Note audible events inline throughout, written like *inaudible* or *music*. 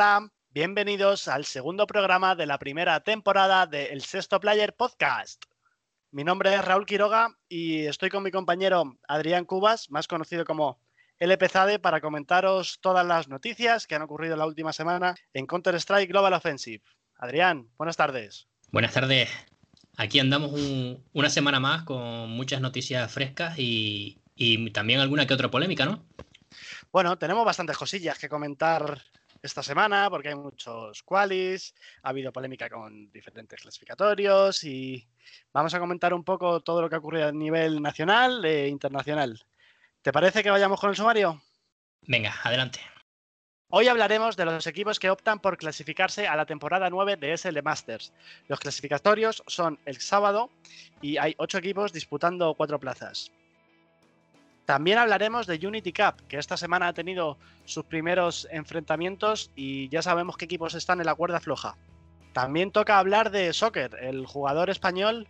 Hola, bienvenidos al segundo programa de la primera temporada de El Sexto Player Podcast. Mi nombre es Raúl Quiroga y estoy con mi compañero Adrián Cubas, más conocido como LPZADE, para comentaros todas las noticias que han ocurrido la última semana en Counter-Strike Global Offensive. Adrián, buenas tardes. Buenas tardes. Aquí andamos una semana más con muchas noticias frescas y, y también alguna que otra polémica, ¿no? Bueno, tenemos bastantes cosillas que comentar esta semana porque hay muchos qualis, ha habido polémica con diferentes clasificatorios y vamos a comentar un poco todo lo que ha ocurrido a nivel nacional e internacional. ¿Te parece que vayamos con el sumario? Venga, adelante. Hoy hablaremos de los equipos que optan por clasificarse a la temporada 9 de SL Masters. Los clasificatorios son el sábado y hay ocho equipos disputando cuatro plazas. También hablaremos de Unity Cup, que esta semana ha tenido sus primeros enfrentamientos y ya sabemos qué equipos están en la cuerda floja. También toca hablar de Soccer. El jugador español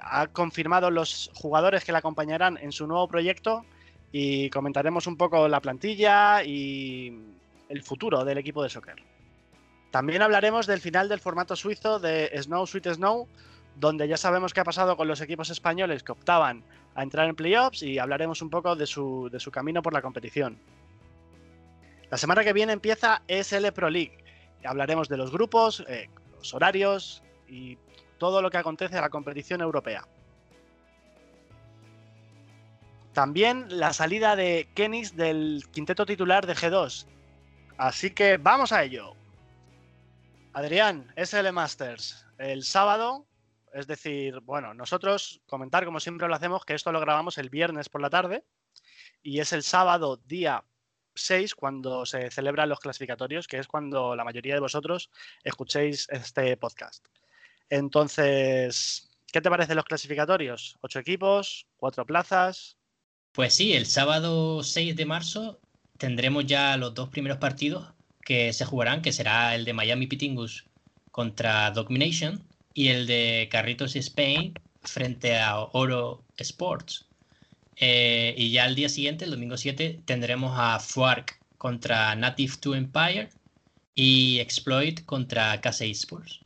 ha confirmado los jugadores que le acompañarán en su nuevo proyecto y comentaremos un poco la plantilla y el futuro del equipo de Soccer. También hablaremos del final del formato suizo de Snow Sweet Snow, donde ya sabemos qué ha pasado con los equipos españoles que optaban a entrar en playoffs y hablaremos un poco de su, camino por la competición. La semana que viene empieza ESL Pro League. Hablaremos de los grupos, eh, los horarios y todo lo que acontece a la competición europea. También la salida de Kenis del quinteto titular de G2. Así que vamos a ello. Adrián, SL Masters. El sábado es decir, bueno, nosotros comentar como siempre lo hacemos, que esto lo grabamos el viernes por la tarde y es el sábado día 6 cuando se celebran los clasificatorios, que es cuando la mayoría de vosotros escuchéis este podcast. Entonces, ¿qué te parecen los clasificatorios? ¿Ocho equipos? ¿Cuatro plazas? Pues sí, el sábado 6 de marzo tendremos ya los dos primeros partidos que se jugarán, que será el de Miami Pitingus contra Domination y el de Carritos Spain frente a Oro Sports. Eh, y ya el día siguiente, el domingo 7, tendremos a Fuark contra Native 2 Empire y Exploit contra K6 Sports.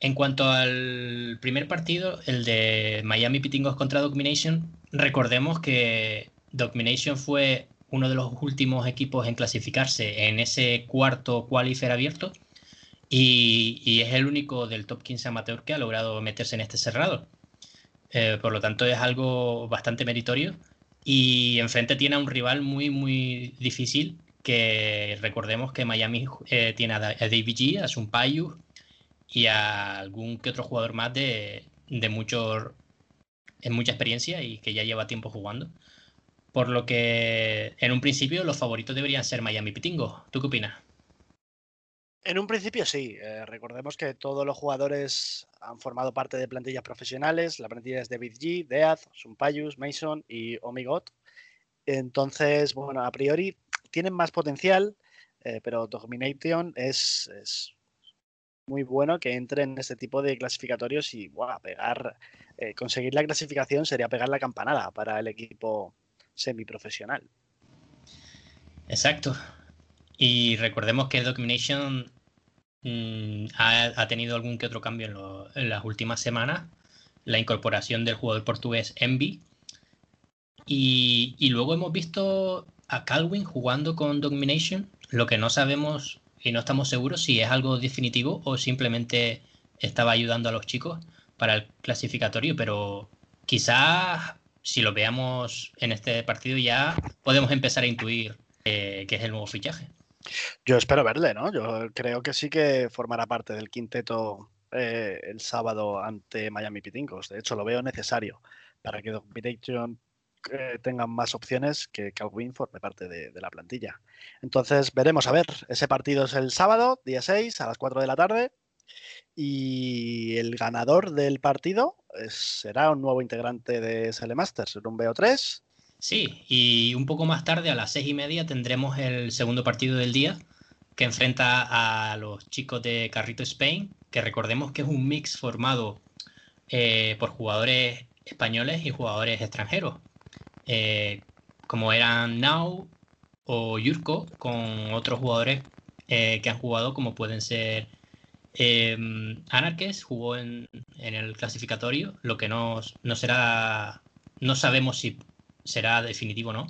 En cuanto al primer partido, el de Miami Pitingos contra Domination, recordemos que Domination fue uno de los últimos equipos en clasificarse en ese cuarto qualifier abierto y, es el único del top 15 amateur que ha logrado meterse en este cerrado. Eh, por lo tanto, es algo bastante meritorio. Y enfrente tiene a un rival muy, muy difícil. Que recordemos que Miami eh, tiene a, David G, a Sumpayu y a algún que otro jugador más de, de mucho, en mucha experiencia y que ya lleva tiempo jugando. Por lo que en un principio los favoritos deberían ser Miami Pitingo. ¿Tú qué opinas? En un principio sí. Eh, recordemos que todos los jugadores han formado parte de plantillas profesionales. La plantilla es David G, Death, Sumpayus, Mason y Omigot. Entonces, bueno, a priori tienen más potencial, eh, pero Domination es, muy bueno que entre en este tipo de clasificatorios y wow, pegar, eh, conseguir la clasificación sería pegar la campanada para el equipo semiprofesional. Exacto. Y recordemos que Domination mm, ha, tenido algún que otro cambio en, las últimas semanas. La incorporación del jugador portugués Envy. Y, luego hemos visto a Calvin jugando con Domination, lo que no sabemos y no estamos seguros si es algo definitivo o simplemente estaba ayudando a los chicos para el clasificatorio, pero quizás si lo veamos en este partido ya podemos empezar a intuir eh, que es el nuevo fichaje. Yo espero verle, ¿no? Yo creo que sí que formará parte del quinteto eh, el sábado ante Miami Pitingos. De hecho, lo veo necesario para que Domination eh, tengan más opciones que Calvin forme parte de, la plantilla. Entonces, veremos a ver. Ese partido es el sábado, día 6, a las 4 de la tarde. Y el ganador del partido será un nuevo integrante de SL Masters, un BO3 Sí, y un poco más tarde, a las seis y media, tendremos el segundo partido del día, que enfrenta a los chicos de Carrito Spain, que recordemos que es un mix formado eh, por jugadores españoles y jugadores extranjeros, eh, como eran Now o Yurko, con otros jugadores eh, que han jugado, como pueden ser eh, Anarches, jugó en, el clasificatorio, lo que no, no será, no sabemos si será definitivo no.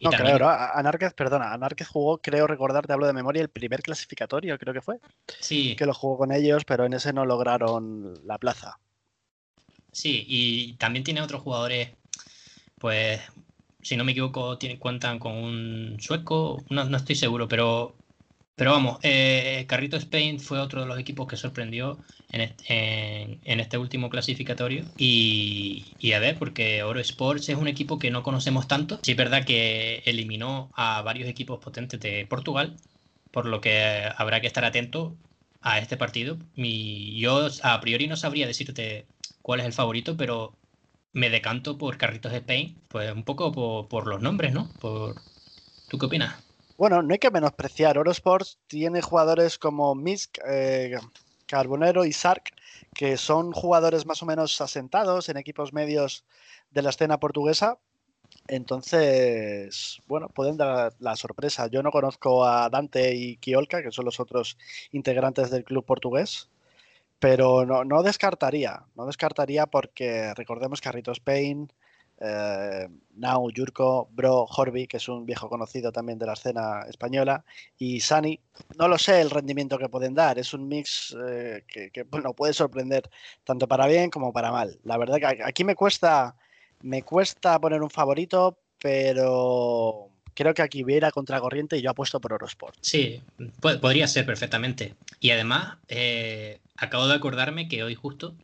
Y no, también... Anarquez, perdona, Anarquez jugó, creo recordar, te hablo de memoria, el primer clasificatorio, creo que fue. Sí. Que lo jugó con ellos, pero en ese no lograron la plaza. Sí, y también tiene otros jugadores, pues, si no me equivoco, tienen, cuentan con un sueco, no, no estoy seguro, pero pero vamos, eh, Carrito Spain fue otro de los equipos que sorprendió en este, último clasificatorio. Y, a ver, porque Oro Sports es un equipo que no conocemos tanto. Sí es verdad que eliminó a varios equipos potentes de Portugal, por lo que habrá que estar atento a este partido. yo a priori no sabría decirte cuál es el favorito, pero me decanto por Carritos Spain, pues un poco por, por los nombres, ¿no? Por... ¿Tú qué opinas? Bueno, no hay que menospreciar. Eurosports tiene jugadores como Misk, eh, Carbonero y Sark, que son jugadores más o menos asentados en equipos medios de la escena portuguesa. Entonces, bueno, pueden dar la sorpresa. Yo no conozco a Dante y Kiolka, que son los otros integrantes del club portugués, pero no, descartaría, no descartaría porque recordemos que Rito Spain, eh, Nau, Yurko, Bro, Horby, que es un viejo conocido también de la escena española, y Sani. No lo sé el rendimiento que pueden dar, es un mix eh, que, bueno, puede sorprender tanto para bien como para mal. La verdad que aquí me cuesta, me cuesta poner un favorito, pero creo que aquí hubiera contracorriente y yo apuesto por Eurosport. Sí, podría ser perfectamente. Y además, eh, acabo de acordarme que hoy justo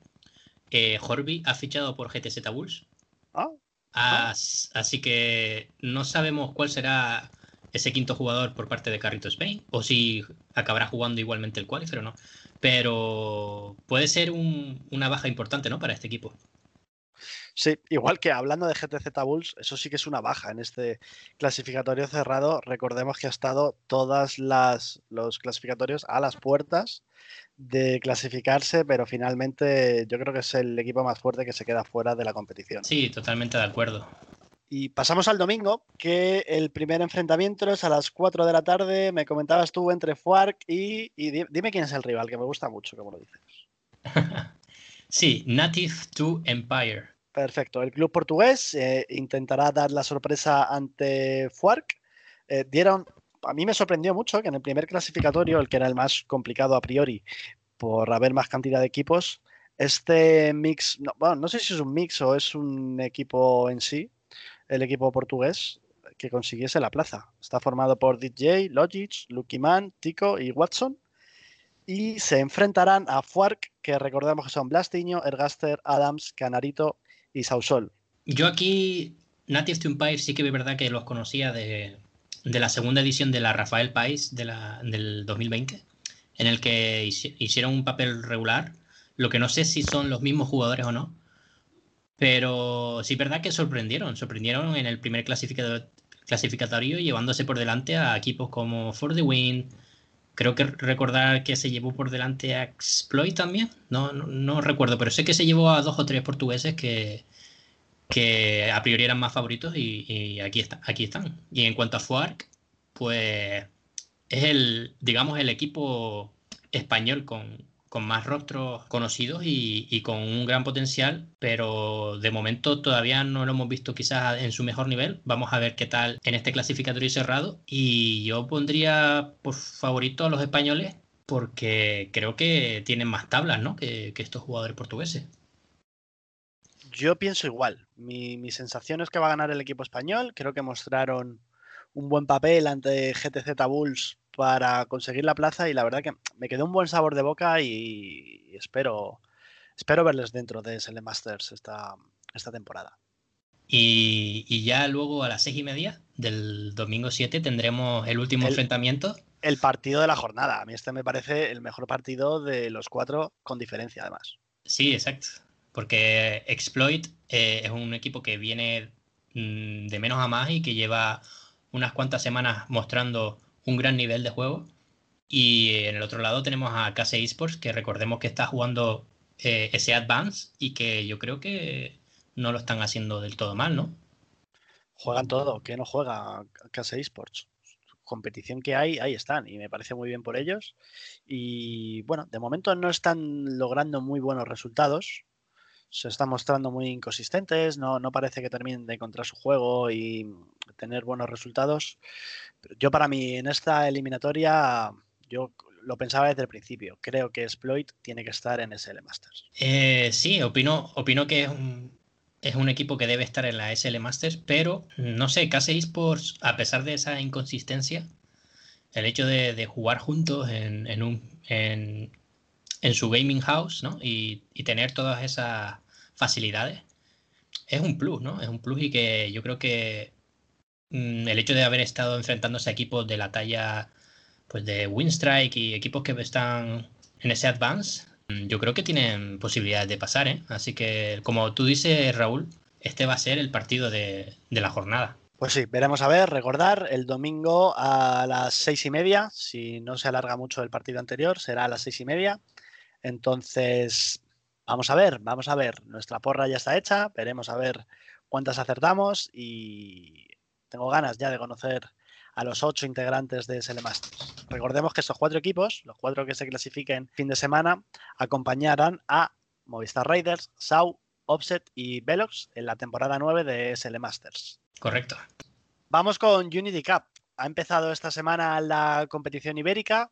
Horby ha fichado por GTZ Bulls. Ah, así que no sabemos cuál será ese quinto jugador por parte de Carrito Spain, o si acabará jugando igualmente el qualifier o no. Pero puede ser una baja importante, ¿no? Para este equipo. Sí, igual que hablando de GTZ Bulls, eso sí que es una baja en este clasificatorio cerrado. Recordemos que ha estado todas las los clasificatorios a las puertas de clasificarse, pero finalmente yo creo que es el equipo más fuerte que se queda fuera de la competición. Sí, totalmente de acuerdo. Y pasamos al domingo, que el primer enfrentamiento es a las 4 de la tarde. Me comentabas tú entre Fuark y, dime quién es el rival, que me gusta mucho, como lo dices. *laughs* sí, Native to Empire. Perfecto. El club portugués eh, intentará dar la sorpresa ante Fuark. Eh, dieron a mí me sorprendió mucho que en el primer clasificatorio, el que era el más complicado a priori, por haber más cantidad de equipos, este mix, no, bueno, no sé si es un mix o es un equipo en sí, el equipo portugués, que consiguiese la plaza. Está formado por DJ, Logic, Lucky Man, Tico y Watson. Y se enfrentarán a Fuark, que recordemos que son Blastiño, Ergaster, Adams, Canarito y Sausol. Yo aquí, to Empire, sí que es verdad que los conocía de, de la segunda edición de la Rafael Pais de del 2020, en el que hicieron un papel regular. Lo que no sé si son los mismos jugadores o no, pero sí es verdad que sorprendieron. Sorprendieron en el primer clasificatorio llevándose por delante a equipos como For the Win. Creo que recordar que se llevó por delante a Exploit también. No, no recuerdo, pero sé que se llevó a dos o tres portugueses que, que a priori eran más favoritos y, aquí, está, aquí están. Y en cuanto a Fuark, pues es el, digamos, el equipo español con, más rostros conocidos y, con un gran potencial, pero de momento todavía no lo hemos visto quizás en su mejor nivel. Vamos a ver qué tal en este clasificatorio cerrado. Y yo pondría por favorito a los españoles porque creo que tienen más tablas ¿no? que estos jugadores portugueses. Yo pienso igual. Mi, sensación es que va a ganar el equipo español. Creo que mostraron un buen papel ante GTZ Bulls para conseguir la plaza y la verdad que me quedó un buen sabor de boca y, espero, espero verles dentro de SL Masters esta, esta temporada. Y, ya luego a las seis y media del domingo 7 tendremos el último enfrentamiento. El partido de la jornada. A mí este me parece el mejor partido de los cuatro, con diferencia además. Sí, exacto porque Exploit eh, es un equipo que viene mm, de menos a más y que lleva unas cuantas semanas mostrando un gran nivel de juego. Y en el otro lado tenemos a KC Esports, que recordemos que está jugando eh, ese Advance y que yo creo que no lo están haciendo del todo mal, ¿no? Juegan todo, ¿qué no juega KC Esports? competición que hay, ahí están. Y me parece muy bien por ellos. Y bueno, de momento no están logrando muy buenos resultados. Se están mostrando muy inconsistentes, no, no parece que terminen de encontrar su juego y tener buenos resultados. Yo para mí en esta eliminatoria, yo lo pensaba desde el principio. Creo que Exploit tiene que estar en SL Masters. Eh, sí, opino, opino que es un, es un equipo que debe estar en la SL Masters, pero no sé, casi Esports, a pesar de esa inconsistencia, el hecho de, jugar juntos en, un, en, su gaming house ¿no? y, tener todas esas facilidades es un plus, ¿no? Es un plus y que yo creo que mm, el hecho de haber estado enfrentándose a equipos de la talla pues de Winstrike y equipos que están en ese advance, mm, yo creo que tienen posibilidades de pasar, ¿eh? Así que, como tú dices, Raúl, este va a ser el partido de, la jornada. Pues sí, veremos a ver, recordar, el domingo a las seis y media, si no se alarga mucho el partido anterior, será a las seis y media. Entonces, vamos a ver, vamos a ver, nuestra porra ya está hecha, veremos a ver cuántas acertamos y tengo ganas ya de conocer a los ocho integrantes de SL Masters. Recordemos que estos cuatro equipos, los cuatro que se clasifiquen fin de semana, acompañarán a Movistar Raiders, SAU, Offset y Velox en la temporada 9 de SL Masters. Correcto. Vamos con Unity Cup. Ha empezado esta semana la competición ibérica,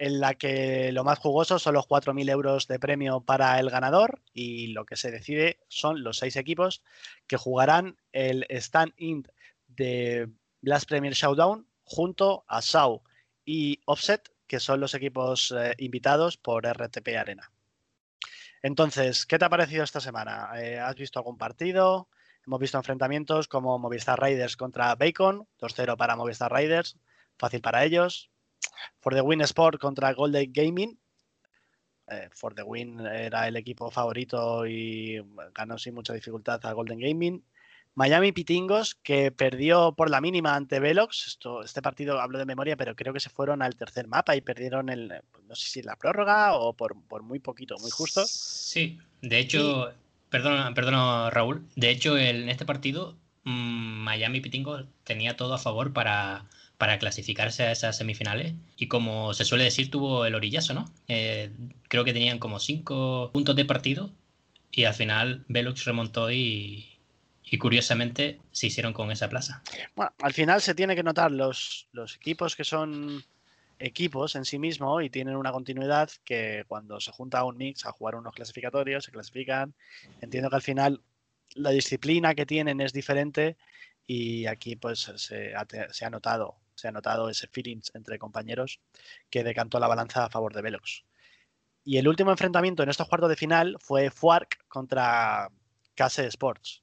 en la que lo más jugoso son los 4.000 euros de premio para el ganador y lo que se decide son los seis equipos que jugarán el stand-in de Blast Premier Showdown junto a SAU y Offset, que son los equipos eh, invitados por RTP Arena. Entonces, ¿qué te ha parecido esta semana? Eh, ¿Has visto algún partido? Hemos visto enfrentamientos como Movistar Riders contra Bacon, 2-0 para Movistar Riders, fácil para ellos. For the Win Sport contra Golden Gaming. Eh, For the Win era el equipo favorito y ganó sin mucha dificultad a Golden Gaming. Miami Pitingos, que perdió por la mínima ante Velox. Esto, este partido hablo de memoria, pero creo que se fueron al tercer mapa y perdieron el, no sé si la prórroga o por, muy poquito, muy justo. Sí, de hecho, perdona, perdona Raúl, de hecho en este partido mm, Miami Pitingos tenía todo a favor para, para clasificarse a esas semifinales y como se suele decir tuvo el orillazo, ¿no? Eh, creo que tenían como cinco puntos de partido y al final Velox remontó y, curiosamente se hicieron con esa plaza. Bueno, al final se tiene que notar los, los equipos que son equipos en sí mismo y tienen una continuidad que cuando se junta un mix a jugar unos clasificatorios, se clasifican. Entiendo que al final la disciplina que tienen es diferente y aquí pues se ha notado se ha notado ese feeling entre compañeros que decantó la balanza a favor de Velox. Y el último enfrentamiento en estos cuartos de final fue Fuark contra Case Sports.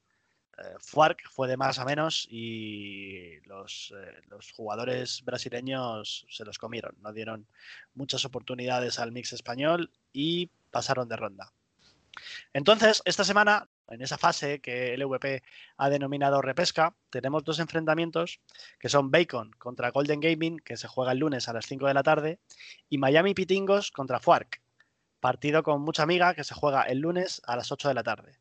Eh, Fuark fue de más a menos y los, eh, los, jugadores brasileños se los comieron, no dieron muchas oportunidades al mix español y pasaron de ronda. Entonces, esta semana, en esa fase que el EVP ha denominado repesca, tenemos dos enfrentamientos que son Bacon contra Golden Gaming, que se juega el lunes a las 5 de la tarde, y Miami Pitingos contra Fuark, partido con mucha amiga que se juega el lunes a las 8 de la tarde.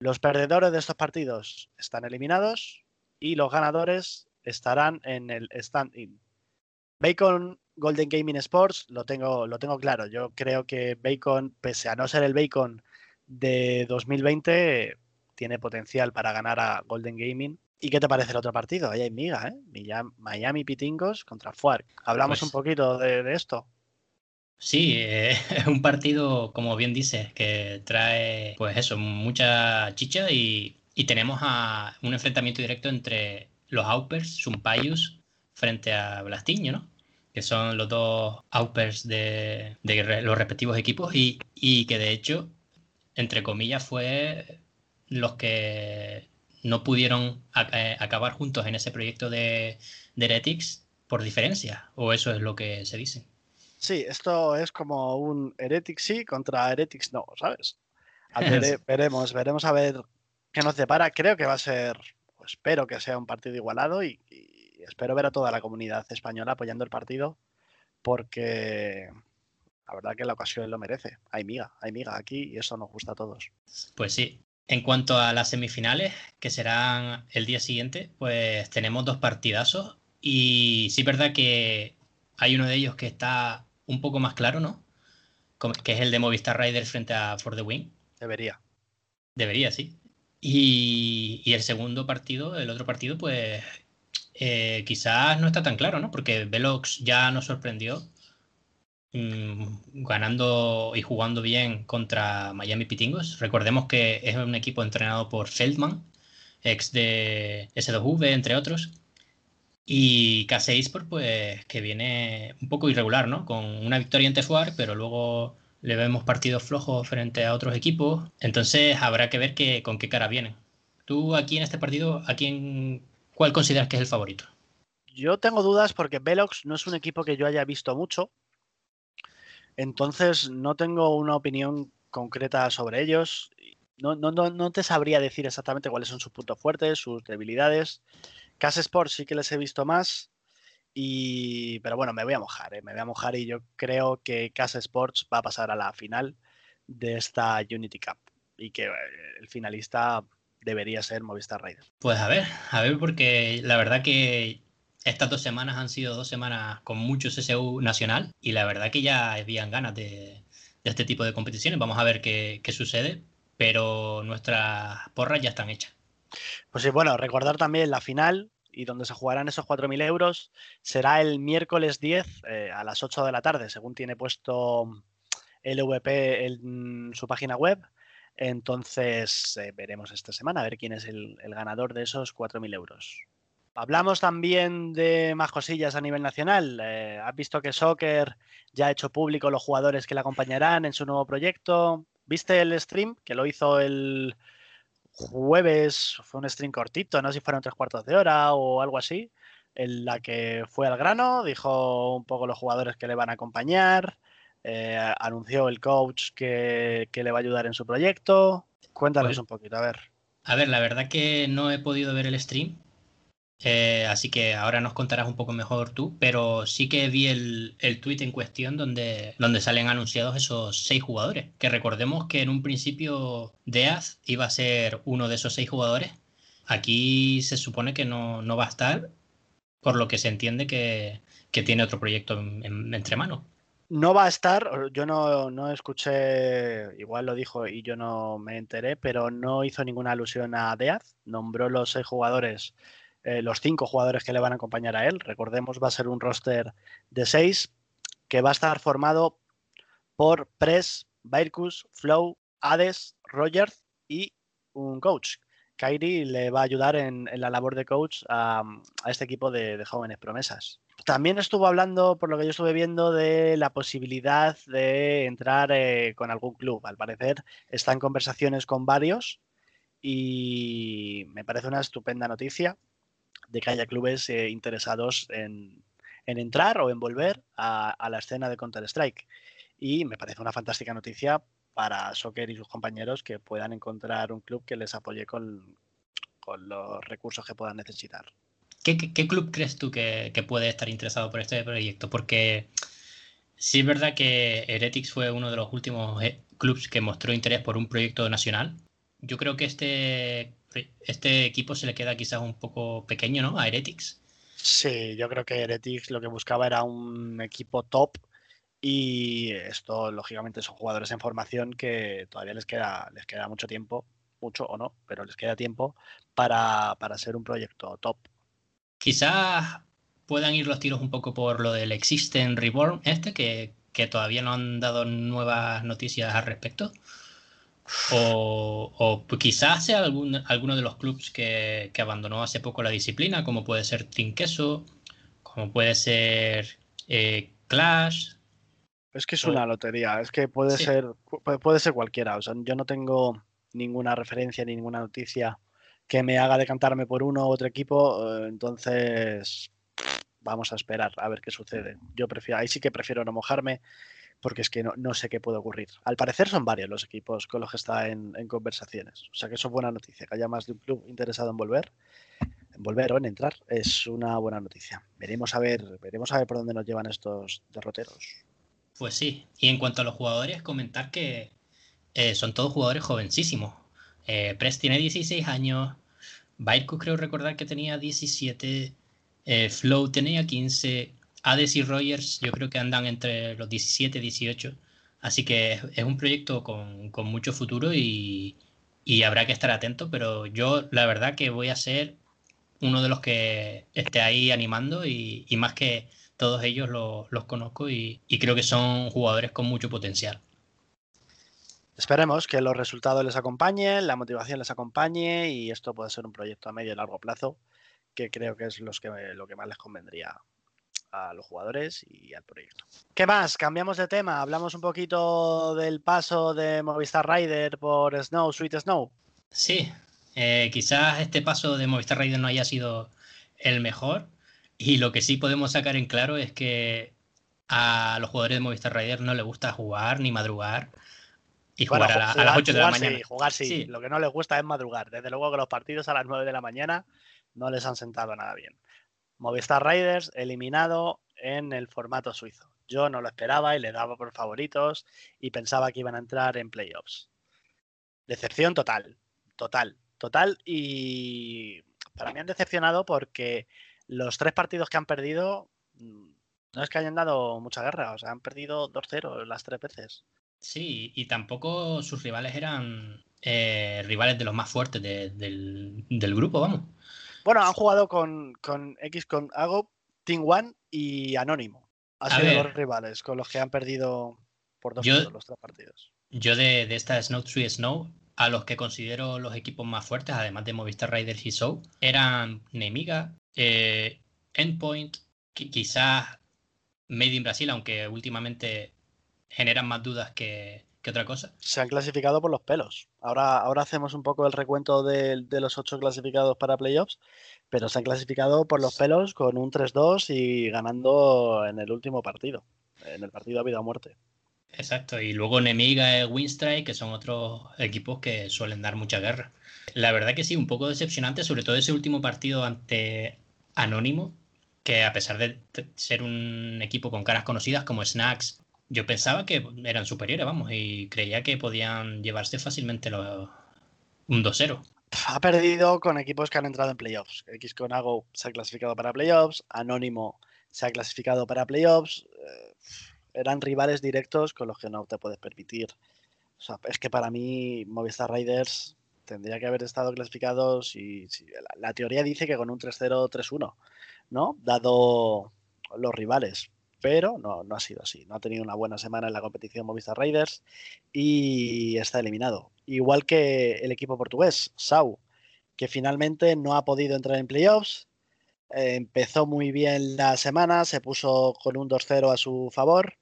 Los perdedores de estos partidos están eliminados y los ganadores estarán en el stand-in. Bacon Golden Gaming Sports lo tengo, lo tengo claro. Yo creo que Bacon, pese a no ser el Bacon de 2020, tiene potencial para ganar a Golden Gaming. ¿Y qué te parece el otro partido? Ahí hay miga, ¿eh? Miami Pitingos contra Fuark. Hablamos pues un poquito de esto. Sí, eh, *laughs* es un partido, como bien dices, que trae, pues eso, mucha chicha y, tenemos a un enfrentamiento directo entre los Aupers, Sumpayus, frente a Blastiño, ¿no? Que son los dos Aupers de, los respectivos equipos y, que de hecho, entre comillas, fue los que no pudieron eh, acabar juntos en ese proyecto de, de Heretics por diferencia, o eso es lo que se dice. Sí, esto es como un Heretics sí contra Heretics no, ¿sabes? *laughs* veremos, veremos a ver qué nos depara. Creo que va a ser, pues espero que sea un partido igualado y, espero ver a toda la comunidad española apoyando el partido porque la verdad que la ocasión lo merece. Hay miga, hay miga aquí y eso nos gusta a todos. Pues sí. En cuanto a las semifinales, que serán el día siguiente, pues tenemos dos partidazos Y sí es verdad que hay uno de ellos que está un poco más claro, ¿no? Que es el de Movistar Riders frente a For the Win. Debería. Debería, sí. Y, el segundo partido, el otro partido, pues eh, quizás no está tan claro, ¿no? Porque Velox ya nos sorprendió ganando y jugando bien contra Miami Pitingos. Recordemos que es un equipo entrenado por Feldman, ex de S2V, entre otros. Y KC Esport, pues que viene un poco irregular, ¿no? Con una victoria ante Suar, pero luego le vemos partidos flojos frente a otros equipos. Entonces habrá que ver que, con qué cara vienen. Tú aquí en este partido, ¿a quién, cuál consideras que es el favorito? Yo tengo dudas porque Velox no es un equipo que yo haya visto mucho. Entonces no tengo una opinión concreta sobre ellos. No, no, no, te sabría decir exactamente cuáles son sus puntos fuertes, sus debilidades. Case Sports sí que les he visto más. Y, pero bueno, me voy a mojar, ¿eh? me voy a mojar y yo creo que Casa Sports va a pasar a la final de esta Unity Cup y que eh, el finalista debería ser Movistar Raiders. Pues a ver, a ver, porque la verdad que estas dos semanas han sido dos semanas con mucho CSU nacional y la verdad que ya habían ganas de, este tipo de competiciones. Vamos a ver qué, sucede, pero nuestras porras ya están hechas. Pues sí, bueno, recordar también la final y donde se jugarán esos 4.000 euros será el miércoles 10 eh, a las 8 de la tarde, según tiene puesto LVP en su página web. Entonces eh, veremos esta semana a ver quién es el, ganador de esos 4.000 euros. Hablamos también de más cosillas a nivel nacional. Eh, has visto que Soccer ya ha hecho público los jugadores que le acompañarán en su nuevo proyecto. ¿Viste el stream que lo hizo el, jueves, fue un stream cortito, no sé si fueron tres cuartos de hora o algo así, en la que fue al grano, dijo un poco los jugadores que le van a acompañar, eh, anunció el coach que, le va a ayudar en su proyecto. Cuéntanos pues un poquito, a ver. A ver, la verdad que no he podido ver el stream, eh, así que ahora nos contarás un poco mejor tú, pero sí que vi el, el tweet en cuestión donde, donde salen anunciados esos seis jugadores. Que recordemos que en un principio Deaz iba a ser uno de esos seis jugadores. Aquí se supone que no, va a estar, por lo que se entiende que, tiene otro proyecto entre manos. No va a estar, yo no, no, escuché, igual lo dijo y yo no me enteré, pero no hizo ninguna alusión a Deaz, nombró los seis jugadores eh, los cinco jugadores que le van a acompañar a él. Recordemos, va a ser un roster de seis que va a estar formado por Press, Bairkus, Flow, Hades, Rogers y un coach. Kairi le va a ayudar en, la labor de coach a, este equipo de, jóvenes promesas. También estuvo hablando, por lo que yo estuve viendo, de la posibilidad de entrar eh, con algún club. Al parecer está en conversaciones con varios y me parece una estupenda noticia de que haya clubes eh, interesados en, entrar o en volver a, la escena de Counter-Strike. Y me parece una fantástica noticia para Soccer y sus compañeros que puedan encontrar un club que les apoye con, los recursos que puedan necesitar. ¿Qué, club crees tú que, puede estar interesado por este proyecto? Porque sí es verdad que Heretics fue uno de los últimos eh, clubs que mostró interés por un proyecto nacional. Yo creo que este este equipo se le queda quizás un poco pequeño, ¿no? A Heretics. Sí, yo creo que Heretics lo que buscaba era un equipo top y esto, lógicamente, son jugadores en formación que todavía les queda, les queda mucho tiempo, mucho o no, pero les queda tiempo para, ser un proyecto top. Quizás puedan ir los tiros un poco por lo del Existen Reborn, este, que, que todavía no han dado nuevas noticias al respecto. O, quizás sea algún, alguno de los clubes que, abandonó hace poco la disciplina, como puede ser Team Queso, como puede ser eh, Clash. Es que es una lotería, es que puede ser puede, ser cualquiera. O sea, yo no tengo ninguna referencia ni ninguna noticia que me haga decantarme por uno u otro equipo, eh, entonces vamos a esperar a ver qué sucede. Yo prefiero, ahí sí que prefiero no mojarme porque es que no, sé qué puede ocurrir. Al parecer son varios los equipos con los que está en, conversaciones. O sea que eso es buena noticia, que haya más de un club interesado en volver, en volver o en entrar, es una buena noticia. Veremos a ver, veremos a ver por dónde nos llevan estos derroteros. Pues sí, y en cuanto a los jugadores, comentar que eh, son todos jugadores jovencísimos. Eh, Press tiene 16 años, Baitku creo recordar que tenía 17, Eh, Flow tenía 15. Hades y Rogers yo creo que andan entre los 17 y 18. Así que es, un proyecto con, mucho futuro y, habrá que estar atento, pero yo la verdad que voy a ser uno de los que esté ahí animando y, más que todos ellos los conozco y, creo que son jugadores con mucho potencial. Esperemos que los resultados les acompañen, la motivación les acompañe y esto puede ser un proyecto a medio y largo plazo que creo que es los que, lo que más les convendría a los jugadores y al proyecto. ¿Qué más? Cambiamos de tema. Hablamos un poquito del paso de Movistar Rider por Snow, Sweet Snow. Sí, eh, quizás este paso de Movistar Rider no haya sido el mejor. Y lo que sí podemos sacar en claro es que a los jugadores de Movistar Rider no les gusta jugar ni madrugar. Y jugar, a, las 8 de la mañana. Sí, jugar sí. Lo que no les gusta es madrugar. Desde luego que los partidos a las 9 de la mañana no les han sentado nada bien. Movistar Riders eliminado en el formato suizo. Yo no lo esperaba y le daba por favoritos y pensaba que iban a entrar en playoffs. Decepción total, total, total. Y para mí han decepcionado porque los tres partidos que han perdido mm, no es que hayan dado mucha guerra, o sea, han perdido 2-0 las tres veces. Sí, y tampoco sus rivales eran eh, rivales de los más fuertes del, del, grupo, vamos. Bueno, han jugado con, X con Ago, Team One y Anónimo. Han sido los rivales con los que han perdido por dos los tres partidos. Yo de, esta Snow Tree Snow, a los que considero los equipos más fuertes, además de Movistar Riders y Show, eran Nemiga, eh, Endpoint, quizás Made in Brasil, aunque últimamente generan más dudas que, otra cosa. Se han clasificado por los pelos. Ahora, ahora hacemos un poco el recuento de, los ocho clasificados para playoffs, pero se han clasificado por los pelos con un 3-2 y ganando en el último partido, en el partido a vida o muerte. Exacto, y luego Nemiga y Winstrike, que son otros equipos que suelen dar mucha guerra. La verdad que sí, un poco decepcionante, sobre todo ese último partido ante Anónimo, que a pesar de ser un equipo con caras conocidas como Snacks yo pensaba que eran superiores, vamos, y creía que podían llevarse fácilmente los, un 2-0. Ha perdido con equipos que han entrado en playoffs. X con Ago se ha clasificado para playoffs, Anónimo se ha clasificado para playoffs. Eh, eran rivales directos con los que no te puedes permitir. O sea, es que para mí Movistar Riders tendría que haber estado clasificados la, la, teoría dice que con un 3-0, 3-1, ¿no? Dado los rivales pero no, no ha sido así. No ha tenido una buena semana en la competición Movistar Raiders y está eliminado. Igual que el equipo portugués, Sau, que finalmente no ha podido entrar en playoffs. Eh, empezó muy bien la semana, se puso con un 2-0 a su favor,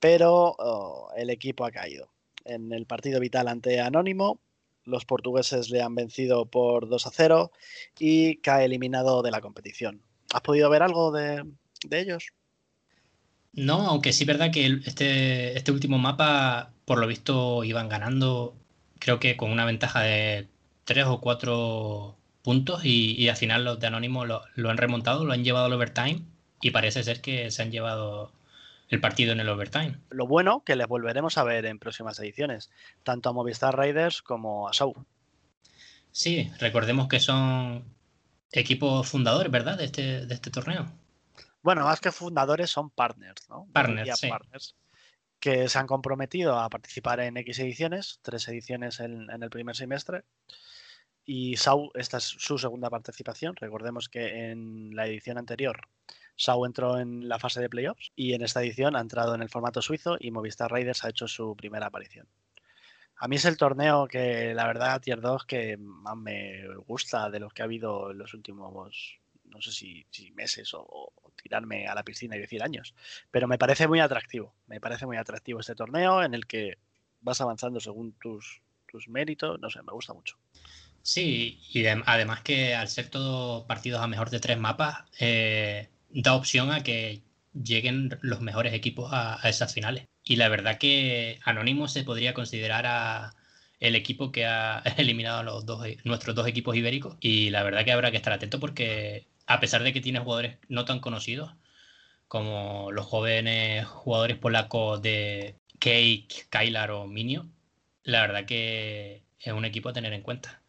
pero oh, el equipo ha caído. En el partido vital ante Anónimo, los portugueses le han vencido por 2 0 y cae eliminado de la competición. ¿Has podido ver algo de ellos? No, aunque sí es verdad que este, este último mapa, por lo visto, iban ganando, creo que con una ventaja de tres o cuatro puntos y, al final los de Anónimo lo, han remontado, lo han llevado al overtime y parece ser que se han llevado el partido en el overtime. Lo bueno que les volveremos a ver en próximas ediciones, tanto a Movistar Raiders como a Show. Sí, recordemos que son equipos fundadores, ¿verdad? De este, de este torneo. Bueno, más que fundadores son partners, ¿no? Partners, partners que se han comprometido a participar en X ediciones, tres ediciones en, el primer semestre. Y Sau, esta es su segunda participación. Recordemos que en la edición anterior Sau entró en la fase de playoffs y en esta edición ha entrado en el formato suizo y Movistar Raiders ha hecho su primera aparición. A mí es el torneo que la verdad Tier 2 que más me gusta de los que ha habido en los últimos no sé si, meses o, tirarme a la piscina y decir años, pero me parece muy atractivo, me parece muy atractivo este torneo en el que vas avanzando según tus, tus méritos, no sé, me gusta mucho. Sí, y además que al ser todos partidos a mejor de tres mapas, eh, da opción a que lleguen los mejores equipos a, esas finales. Y la verdad que Anónimo se podría considerar el equipo que ha *laughs* eliminado a los dos, nuestros dos equipos ibéricos. Y la verdad que habrá que estar atento porque a pesar de que tiene jugadores no tan conocidos, como los jóvenes jugadores polacos de Cake, Kylar o Minio, la verdad que es un equipo a tener en cuenta.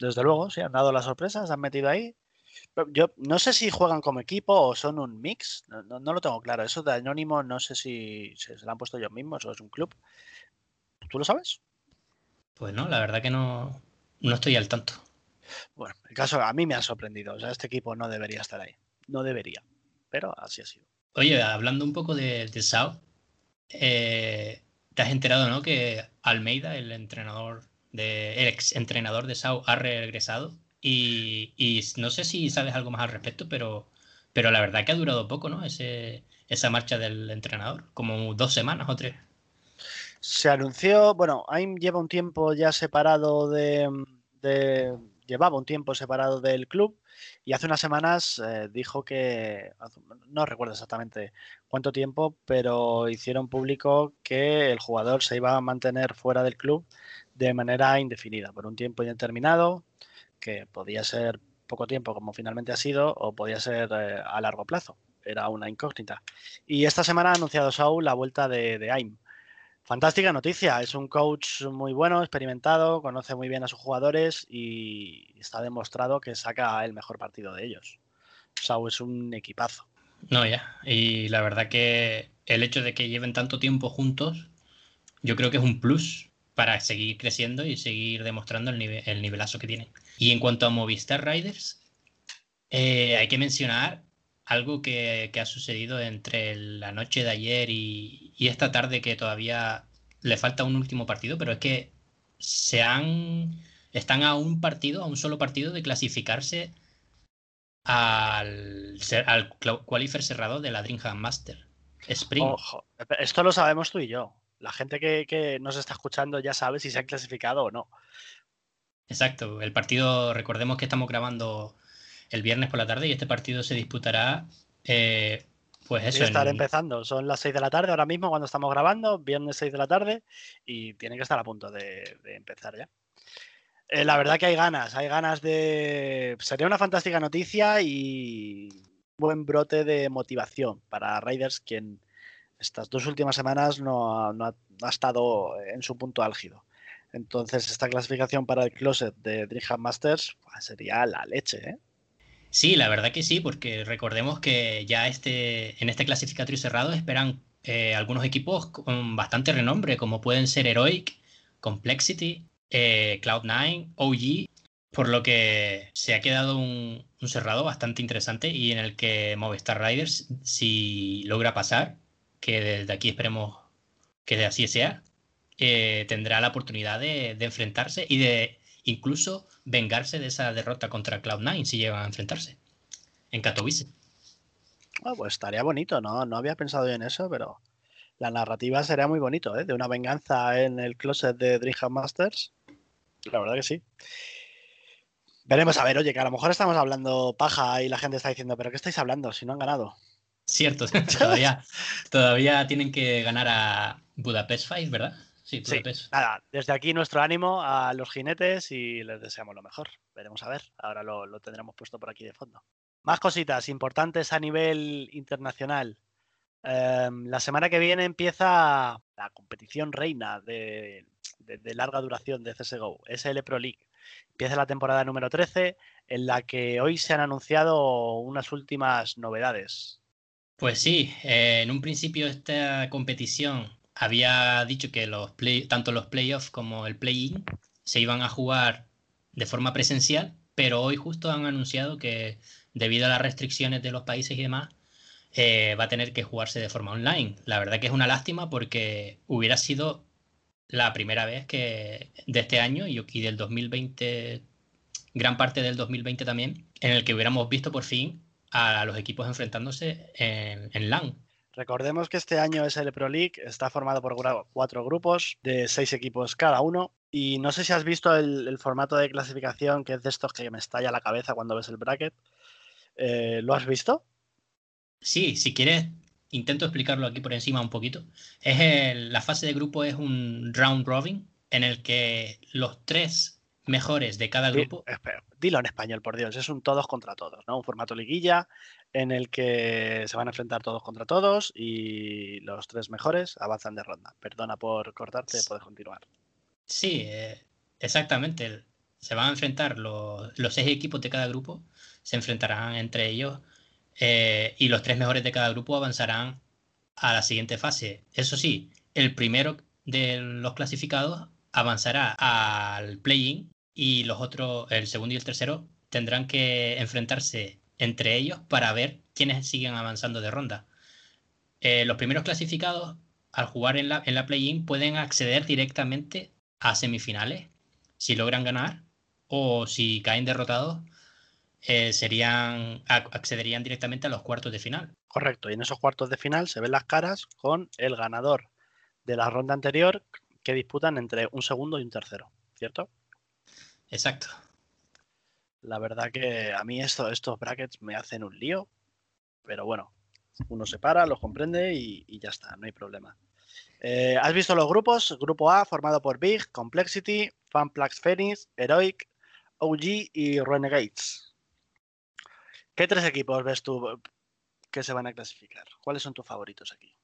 Desde luego, sí, han dado las sorpresas, se han metido ahí. Yo no sé si juegan como equipo o son un mix, no, lo tengo claro. Eso de Anónimo no sé si se, lo han puesto ellos mismos o es un club. ¿Tú lo sabes? Pues no, la verdad que no, no estoy al tanto. Bueno, el caso a mí me ha sorprendido. O sea, este equipo no debería estar ahí. No debería. Pero así ha sido. Oye, hablando un poco de, de Sao, eh, te has enterado, ¿no? Que Almeida, el entrenador de, el ex entrenador de Sao, ha regresado. Y, no sé si sabes algo más al respecto, pero, pero la verdad que ha durado poco, ¿no? Ese, esa marcha del entrenador, como dos semanas o tres. Se anunció, bueno, AIM lleva un tiempo ya separado de, llevaba un tiempo separado del club y hace unas semanas eh, dijo que, no recuerdo exactamente cuánto tiempo, pero hicieron público que el jugador se iba a mantener fuera del club de manera indefinida, por un tiempo indeterminado, que podía ser poco tiempo como finalmente ha sido o podía ser eh, a largo plazo. Era una incógnita. Y esta semana ha anunciado Saul la vuelta de, de AIM. Fantástica noticia, es un coach muy bueno, experimentado, conoce muy bien a sus jugadores y está demostrado que saca el mejor partido de ellos. Sau es un equipazo. No, ya, y la verdad que el hecho de que lleven tanto tiempo juntos, yo creo que es un plus para seguir creciendo y seguir demostrando el, nivel, el nivelazo que tienen. Y en cuanto a Movistar Riders, eh, hay que mencionar algo que, ha sucedido entre la noche de ayer y, esta tarde que todavía le falta un último partido, pero es que se han están a un partido, a un solo partido de clasificarse al, al qualifier cerrado de la Dreamhack Master. Spring. Ojo, esto lo sabemos tú y yo. La gente que, que, nos está escuchando ya sabe si se han clasificado o no. Exacto. El partido, recordemos que estamos grabando el viernes por la tarde y este partido se disputará, eh, pues eso. Tiene que estar empezando, son las 6 de la tarde ahora mismo cuando estamos grabando, viernes 6 de la tarde y tiene que estar a punto de, empezar ya. Eh, la verdad que hay ganas, hay ganas de... Sería una fantástica noticia y buen brote de motivación para Raiders, quien estas dos últimas semanas no ha, estado en su punto álgido. Entonces, esta clasificación para el closet de Dreamhack Masters pues, sería la leche, ¿eh? Sí, la verdad que sí, porque recordemos que ya este, en este clasificatorio cerrado esperan eh, algunos equipos con bastante renombre, como pueden ser Heroic, Complexity, eh, Cloud9, OG, por lo que se ha quedado un, cerrado bastante interesante y en el que Movistar Riders, si logra pasar, que desde aquí esperemos que así sea, eh, tendrá la oportunidad de enfrentarse y de incluso vengarse de esa derrota contra Cloud9 si llegan a enfrentarse en Katowice. Ah, pues estaría bonito, ¿no? No había pensado en eso, pero la narrativa sería muy bonito, ¿eh? De una venganza en el closet de Dreamhack Masters. La verdad que sí. Veremos a ver, oye, que a lo mejor estamos hablando paja y la gente está diciendo, pero ¿qué estáis hablando si no han ganado? Cierto, *laughs* todavía, todavía tienen que ganar a Budapest Fight, ¿verdad? Sí, nada, desde aquí nuestro ánimo a los jinetes y les deseamos lo mejor. Veremos a ver, ahora lo, tendremos puesto por aquí de fondo. Más cositas importantes a nivel internacional. Em, la semana que viene empieza la competición reina de, larga duración de CSGO, SL Pro League. Empieza la temporada número 13, en la que hoy se han anunciado unas últimas novedades. Pues sí, eh, en un principio esta competición había dicho que los play, tanto los playoffs como el play-in se iban a jugar de forma presencial, pero hoy justo han anunciado que debido a las restricciones de los países y demás, eh, va a tener que jugarse de forma online. La verdad que es una lástima porque hubiera sido la primera vez que de este año y, y del 2020, gran parte del 2020 también, en el que hubiéramos visto por fin a los equipos enfrentándose en, en LAN. Recordemos que este año es el Pro League, está formado por cuatro grupos de seis equipos cada uno. Y no sé si has visto el, formato de clasificación que es de estos que me estalla la cabeza cuando ves el bracket. Eh, ¿Lo has visto? Sí, si quieres, intento explicarlo aquí por encima un poquito. Es la fase de grupo es un round robin en el que los tres mejores de cada grupo. dilo en español, por Dios. Es un todos contra todos, ¿no? Un formato liguilla en el que se van a enfrentar todos contra todos y los tres mejores avanzan de ronda. Perdona por cortarte, puedes continuar. Sí, eh, exactamente. se van a enfrentar los, seis equipos de cada grupo, se enfrentarán entre ellos eh, y los tres mejores de cada grupo avanzarán a la siguiente fase. Eso sí, el primero de los clasificados avanzará al play-in y los otros, el segundo y el tercero, tendrán que enfrentarse entre ellos para ver quiénes siguen avanzando de ronda. Eh, los primeros clasificados, al jugar en la, en la play-in, pueden acceder directamente a semifinales si logran ganar o si caen derrotados, eh, serían, accederían directamente a los cuartos de final. Correcto, y en esos cuartos de final se ven las caras con el ganador de la ronda anterior que disputan entre un segundo y un tercero, ¿cierto? Exacto. La verdad que a mí esto, estos brackets me hacen un lío, pero bueno, uno se para, los comprende y, ya está, no hay problema. Eh, ¿Has visto los grupos? Grupo A formado por Big, Complexity, Fanplex Phoenix, Heroic, OG y Renegades. ¿Qué tres equipos ves tú que se van a clasificar? ¿Cuáles son tus favoritos aquí?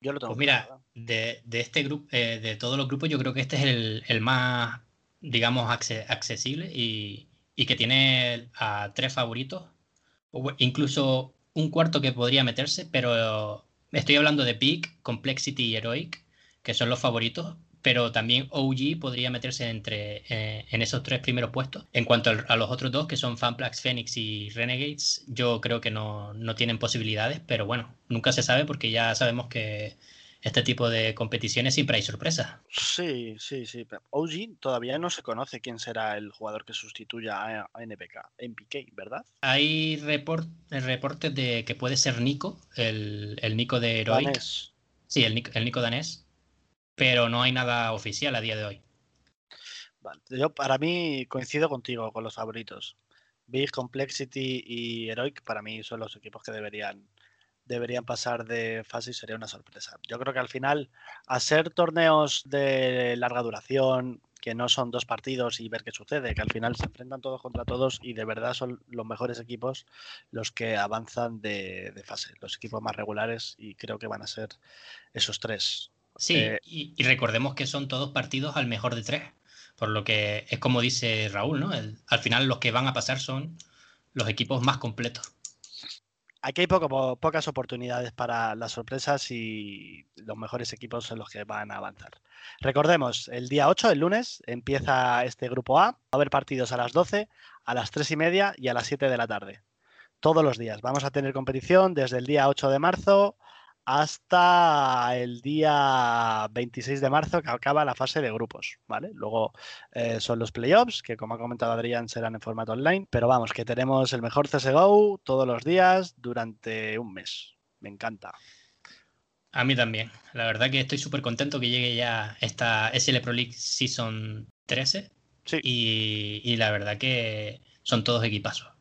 Yo lo tengo. Pues mira, de, este grupo, eh, de todos los grupos, yo creo que este es el, más, digamos, accesible y, que tiene a tres favoritos, incluso un cuarto que podría meterse, pero estoy hablando de Peak, Complexity y Heroic, que son los favoritos, pero también OG podría meterse entre, eh, en esos tres primeros puestos. En cuanto a los otros dos, que son Fanplex Phoenix y Renegades, yo creo que no, tienen posibilidades, pero bueno, nunca se sabe porque ya sabemos que este tipo de competiciones siempre hay sorpresas. Sí, sí, sí. OG todavía no se conoce quién será el jugador que sustituya a NPK, NPK, ¿verdad? Hay reportes de que puede ser Nico, el, Nico de Heroic. Sí, el, el Nico danés pero no hay nada oficial a día de hoy. Yo para mí coincido contigo con los favoritos. Big, Complexity y Heroic para mí son los equipos que deberían, deberían pasar de fase y sería una sorpresa. Yo creo que al final, a ser torneos de larga duración, que no son dos partidos y ver qué sucede, que al final se enfrentan todos contra todos y de verdad son los mejores equipos los que avanzan de, de fase, los equipos más regulares y creo que van a ser esos tres. Sí, eh, y, recordemos que son todos partidos al mejor de tres, por lo que es como dice Raúl, ¿no? al final los que van a pasar son los equipos más completos. Aquí hay pocas oportunidades para las sorpresas y los mejores equipos son los que van a avanzar. Recordemos, el día 8, el lunes, empieza este grupo A. Va a haber partidos a las 12, a las 3 y media y a las 7 de la tarde. Todos los días. Vamos a tener competición desde el día 8 de marzo hasta el día 26 de marzo que acaba la fase de grupos, ¿vale? Luego eh, son los playoffs, que como ha comentado Adrián serán en formato online, pero vamos, que tenemos el mejor CSGO todos los días durante un mes. Me encanta. A mí también. La verdad que estoy súper contento que llegue ya esta SL Pro League Season 13. Sí. Y, y la verdad que son todos equipazos.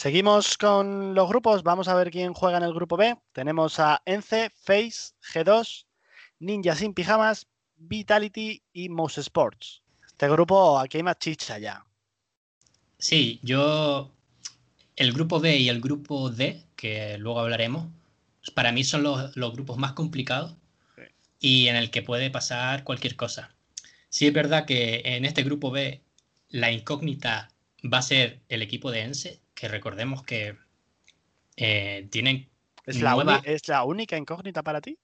Seguimos con los grupos. Vamos a ver quién juega en el grupo B. Tenemos a Ence, Face, G2, Ninja sin pijamas, Vitality y Mouse Sports. Este grupo aquí hay más chicha ya. Sí, yo. El grupo B y el grupo D, que luego hablaremos, para mí son los, grupos más complicados y en el que puede pasar cualquier cosa. Sí es verdad que en este grupo B la incógnita va a ser el equipo de Ence, que recordemos que eh, tienen... ¿Es la, ¿Es la única incógnita para ti?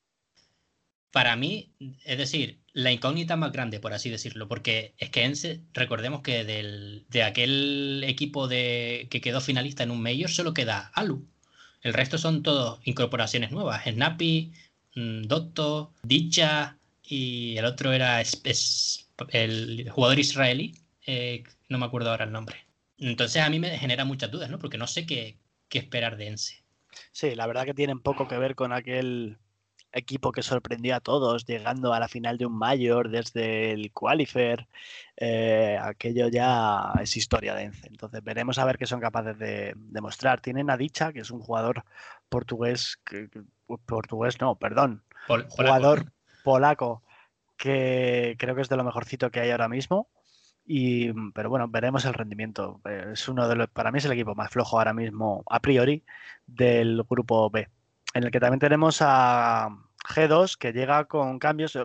Para mí, es decir, la incógnita más grande, por así decirlo, porque es que Ense, recordemos que de aquel equipo de, que quedó finalista en un Major solo queda Alu. El resto son todos incorporaciones nuevas. Snappy, mm, Dotto, Dicha y el otro era el jugador israelí, eh, no me acuerdo ahora el nombre. Entonces a mí me genera muchas dudas, ¿no? Porque no sé qué, esperar de Ense. Sí, la verdad que tienen poco que ver con aquel equipo que sorprendió a todos, llegando a la final de un Mayor desde el Qualifier. Eh, aquello ya es historia de Ence. Entonces veremos a ver qué son capaces de demostrar. Tienen a Dicha, que es un jugador portugués, portugués no, perdón, jugador polaco que creo que es de lo mejorcito que hay ahora mismo. Y, mm, pero bueno, veremos el rendimiento. Eh, es uno de los, para mí es el equipo más flojo ahora mismo, a priori, del grupo B, en el que también tenemos a G2 que llega con cambios.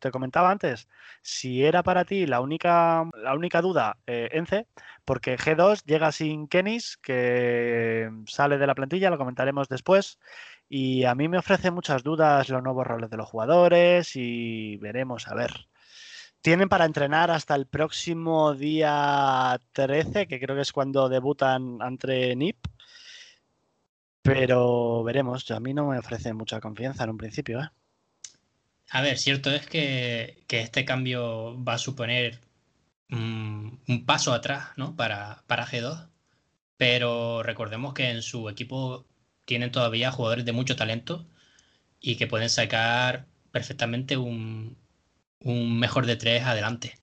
Te, comentaba antes, si era para ti la única, la única duda, eh, Ence, porque G2 llega sin Kenis, que sale de la plantilla, lo comentaremos después. Y a mí me ofrece muchas dudas los nuevos roles de los jugadores y veremos, a ver. Tienen para entrenar hasta el próximo día 13, que creo que es cuando debutan entre NIP. Pero veremos, a mí no me ofrece mucha confianza en un principio. ¿eh? A ver, cierto es que, este cambio va a suponer un, paso atrás ¿no? para, para G2, pero recordemos que en su equipo tienen todavía jugadores de mucho talento y que pueden sacar perfectamente un, mejor de tres adelante.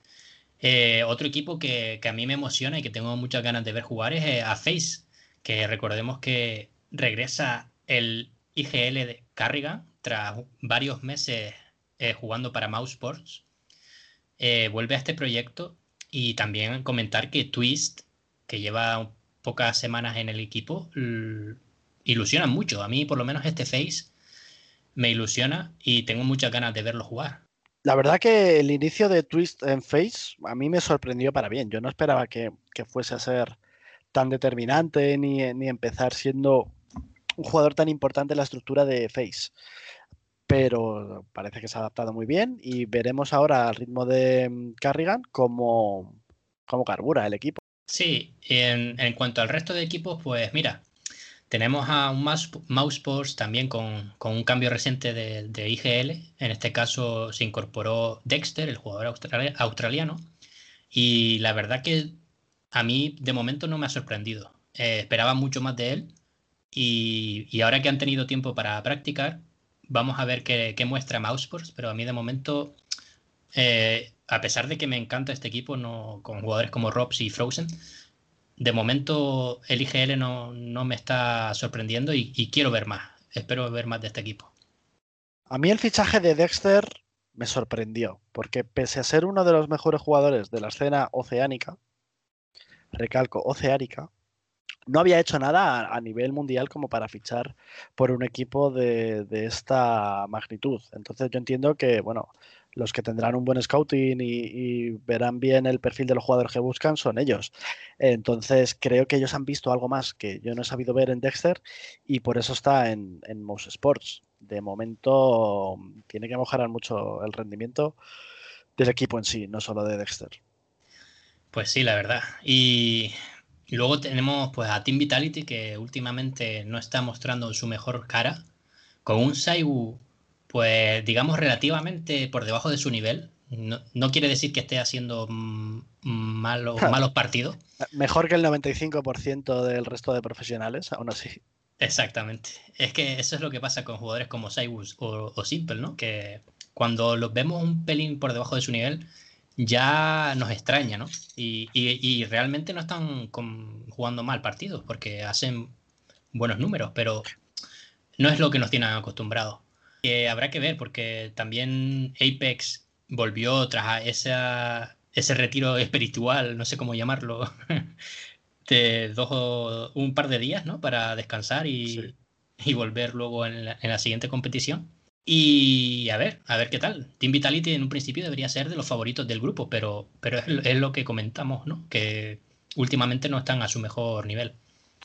Eh, otro equipo que, a mí me emociona y que tengo muchas ganas de ver jugar es eh, a Face, que recordemos que regresa el IGL de Carrigan tras varios meses eh, jugando para Mouse Sports. vuelve a este proyecto y también comentar que Twist, que lleva pocas semanas en el equipo, ilusiona mucho. A mí, por lo menos, este Face me ilusiona y tengo muchas ganas de verlo jugar. La verdad que el inicio de Twist en Face a mí me sorprendió para bien. Yo no esperaba que, que fuese a ser tan determinante ni, ni empezar siendo un jugador tan importante en la estructura de Face. Pero parece que se ha adaptado muy bien y veremos ahora al ritmo de mm, Carrigan cómo, cómo carbura el equipo. Sí, en, en, cuanto al resto de equipos, pues mira, tenemos a un Mousesports también con, un cambio reciente de, de, IGL. En este caso se incorporó Dexter, el jugador australiano. Y la verdad que a mí de momento no me ha sorprendido. Eh, esperaba mucho más de él y, ahora que han tenido tiempo para practicar, vamos a ver qué, muestra Mousesports, pero a mí de momento, eh, a pesar de que me encanta este equipo no, con jugadores como Robs y Frozen, de momento el IGL no, me está sorprendiendo y, quiero ver más. Espero ver más de este equipo. A mí el fichaje de Dexter me sorprendió, porque pese a ser uno de los mejores jugadores de la escena oceánica, recalco, oceánica, no había hecho nada a, nivel mundial como para fichar por un equipo de, esta magnitud. Entonces yo entiendo que, bueno, los que tendrán un buen scouting y, verán bien el perfil de los jugadores que buscan son ellos. Entonces creo que ellos han visto algo más que yo no he sabido ver en Dexter y por eso está en, en Mouse Sports. De momento tiene que mejorar mucho el rendimiento del equipo en sí, no solo de Dexter. Pues sí, la verdad. Y luego tenemos pues a Team Vitality que últimamente no está mostrando su mejor cara, con un Saigu pues digamos relativamente por debajo de su nivel. No, quiere decir que esté haciendo malos, malos partidos. Mejor que el 95% del resto de profesionales, aún así. Exactamente. Es que eso es lo que pasa con jugadores como Saigu o, o Simple, ¿no? Que cuando los vemos un pelín por debajo de su nivel, ya nos extraña, ¿no? Y, realmente no están jugando mal partidos porque hacen buenos números, pero no es lo que nos tienen acostumbrados. Habrá que ver porque también Apex volvió tras ese retiro espiritual, no sé cómo llamarlo, *laughs* de dos un par de días, ¿no? Para descansar y, volver luego en la siguiente competición. Y a ver, a ver qué tal. Team Vitality en un principio debería ser de los favoritos del grupo, pero, pero es, lo que comentamos, ¿no? Que últimamente no están a su mejor nivel.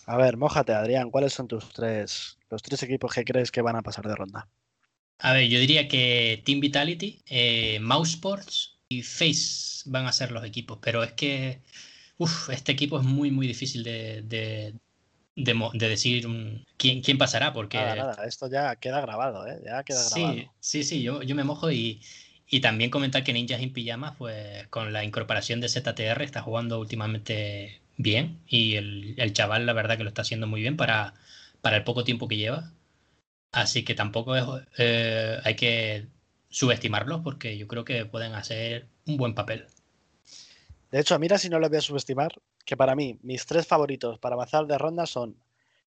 A ver, mójate, Adrián, ¿cuáles son tus tres, los tres equipos que crees que van a pasar de ronda? A ver, yo diría que Team Vitality, eh, Mouse Sports y Face van a ser los equipos, pero es que uf, este equipo es muy, muy difícil de, de, decir quién, quién pasará, porque... Nada, esto ya queda grabado, ¿eh? Ya queda grabado. Sí, sí, sí, yo, yo me mojo y, y también comentar que Ninjas en Pijama, pues con la incorporación de ZTR está jugando últimamente bien y el, el, chaval la verdad que lo está haciendo muy bien para, para el poco tiempo que lleva. Así que tampoco es, eh, hay que subestimarlos porque yo creo que pueden hacer un buen papel. De hecho, mira si no lo voy a subestimar, que para mí mis tres favoritos para avanzar de ronda son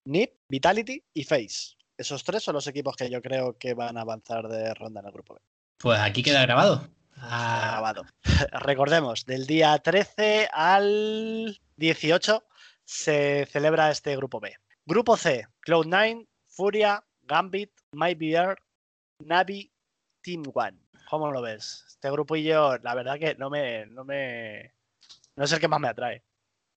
NIP, Vitality y Face. Esos tres son los equipos que yo creo que van a avanzar de ronda en el grupo B. Pues aquí queda grabado. Ah. grabado. *laughs* Recordemos, del día 13 al 18 se celebra este grupo B. Grupo C, Cloud9, Furia, Gambit, MyBear, Navi, Team One. ¿Cómo lo ves? Este grupillo, la verdad que no me, no me, no es el que más me atrae.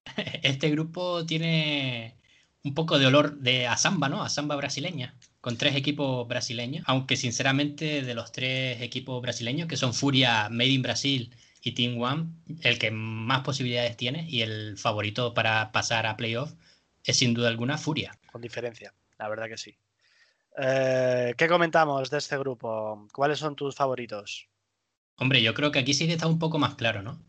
*laughs* Este grupo tiene un poco de olor de a samba, ¿no? A samba brasileña, con tres equipos brasileños, aunque sinceramente de los tres equipos brasileños, que son Furia, Made in Brasil y Team One, el que más posibilidades tiene y el favorito para pasar a playoff es sin duda alguna Furia. Con diferencia, la verdad que sí. Eh, ¿Qué comentamos de este grupo? ¿Cuáles son tus favoritos? Hombre, yo creo que aquí sí que está un poco más claro, ¿no?